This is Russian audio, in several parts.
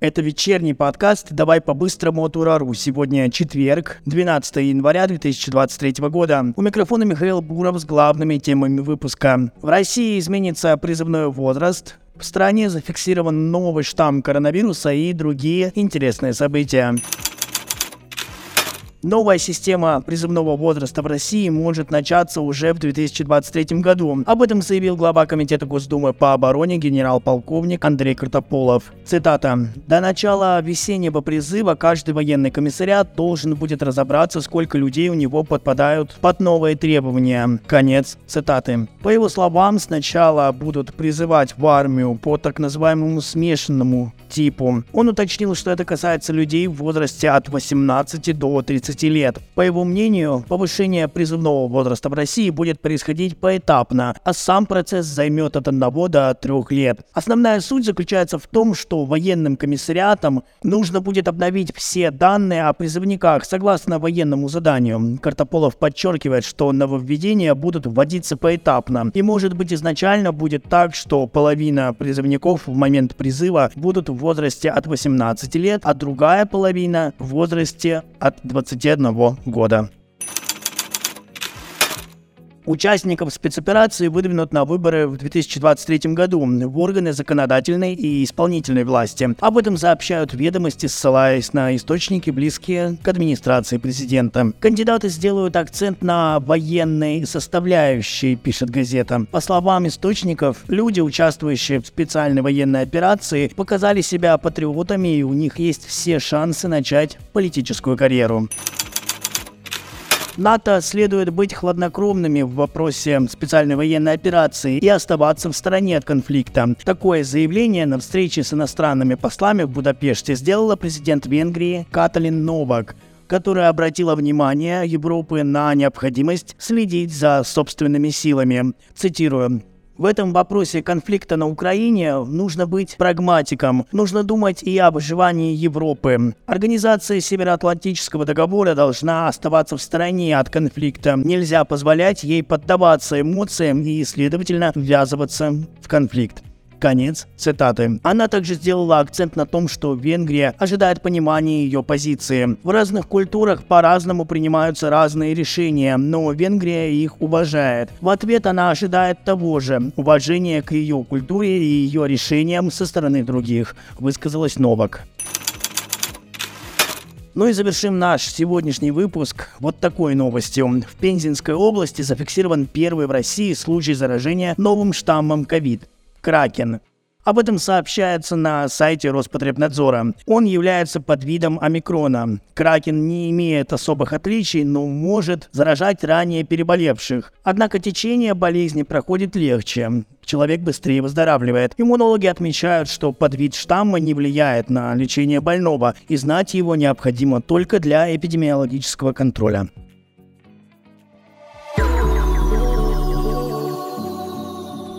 Это вечерний подкаст «Давай по-быстрому от Урару». Сегодня четверг, 12 января 2023 года. У микрофона Михаил Буров с главными темами выпуска. В России изменится призывной возраст, в стране зафиксирован новый штамм коронавируса и другие интересные события. Новая система призывного возраста в России может начаться уже в 2023 году. Об этом заявил глава Комитета Госдумы по обороне генерал-полковник Андрей Картополов. Цитата. «До начала весеннего призыва каждый военный комиссариат должен будет разобраться, сколько людей у него подпадают под новые требования». Конец цитаты. По его словам, сначала будут призывать в армию по так называемому смешанному типу. Он уточнил, что это касается людей в возрасте от 18 до 30 30 лет. По его мнению, повышение призывного возраста в России будет происходить поэтапно, а сам процесс займет от 1 до 3 лет. Основная суть заключается в том, что военным комиссариатам нужно будет обновить все данные о призывниках согласно военному заданию. Картополов подчеркивает, что нововведения будут вводиться поэтапно. И может быть изначально будет так, что половина призывников в момент призыва будут в возрасте от 18 лет, а другая половина в возрасте от 20 21 года. Участников спецоперации выдвинут на выборы в 2023 году в органы законодательной и исполнительной власти. Об этом сообщают ведомости, ссылаясь на источники, близкие к администрации президента. Кандидаты сделают акцент на военной составляющей, пишет газета. По словам источников, люди, участвующие в специальной военной операции, показали себя патриотами и у них есть все шансы начать политическую карьеру. НАТО следует быть хладнокровными в вопросе специальной военной операции и оставаться в стороне от конфликта. Такое заявление на встрече с иностранными послами в Будапеште сделала президент Венгрии Каталин Новак которая обратила внимание Европы на необходимость следить за собственными силами. Цитирую. В этом вопросе конфликта на Украине нужно быть прагматиком. Нужно думать и об выживании Европы. Организация Североатлантического договора должна оставаться в стороне от конфликта. Нельзя позволять ей поддаваться эмоциям и, следовательно, ввязываться в конфликт. Конец цитаты. Она также сделала акцент на том, что Венгрия ожидает понимания ее позиции. В разных культурах по-разному принимаются разные решения, но Венгрия их уважает. В ответ она ожидает того же – уважения к ее культуре и ее решениям со стороны других, высказалась Новак. Ну и завершим наш сегодняшний выпуск вот такой новостью. В Пензенской области зафиксирован первый в России случай заражения новым штаммом ковид. Кракен. Об этом сообщается на сайте Роспотребнадзора. Он является подвидом омикрона. Кракен не имеет особых отличий, но может заражать ранее переболевших. Однако течение болезни проходит легче. Человек быстрее выздоравливает. Иммунологи отмечают, что подвид штамма не влияет на лечение больного, и знать его необходимо только для эпидемиологического контроля.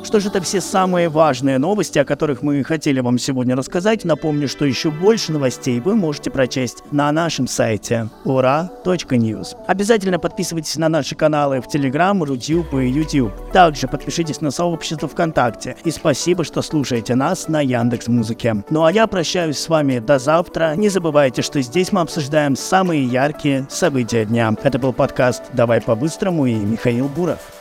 Что же это все самые важные новости, о которых мы хотели вам сегодня рассказать. Напомню, что еще больше новостей вы можете прочесть на нашем сайте ura.news. Обязательно подписывайтесь на наши каналы в Telegram, Рутюб и YouTube. Также подпишитесь на сообщество ВКонтакте. И спасибо, что слушаете нас на Яндекс Музыке. Ну а я прощаюсь с вами до завтра. Не забывайте, что здесь мы обсуждаем самые яркие события дня. Это был подкаст «Давай по-быстрому» и Михаил Буров.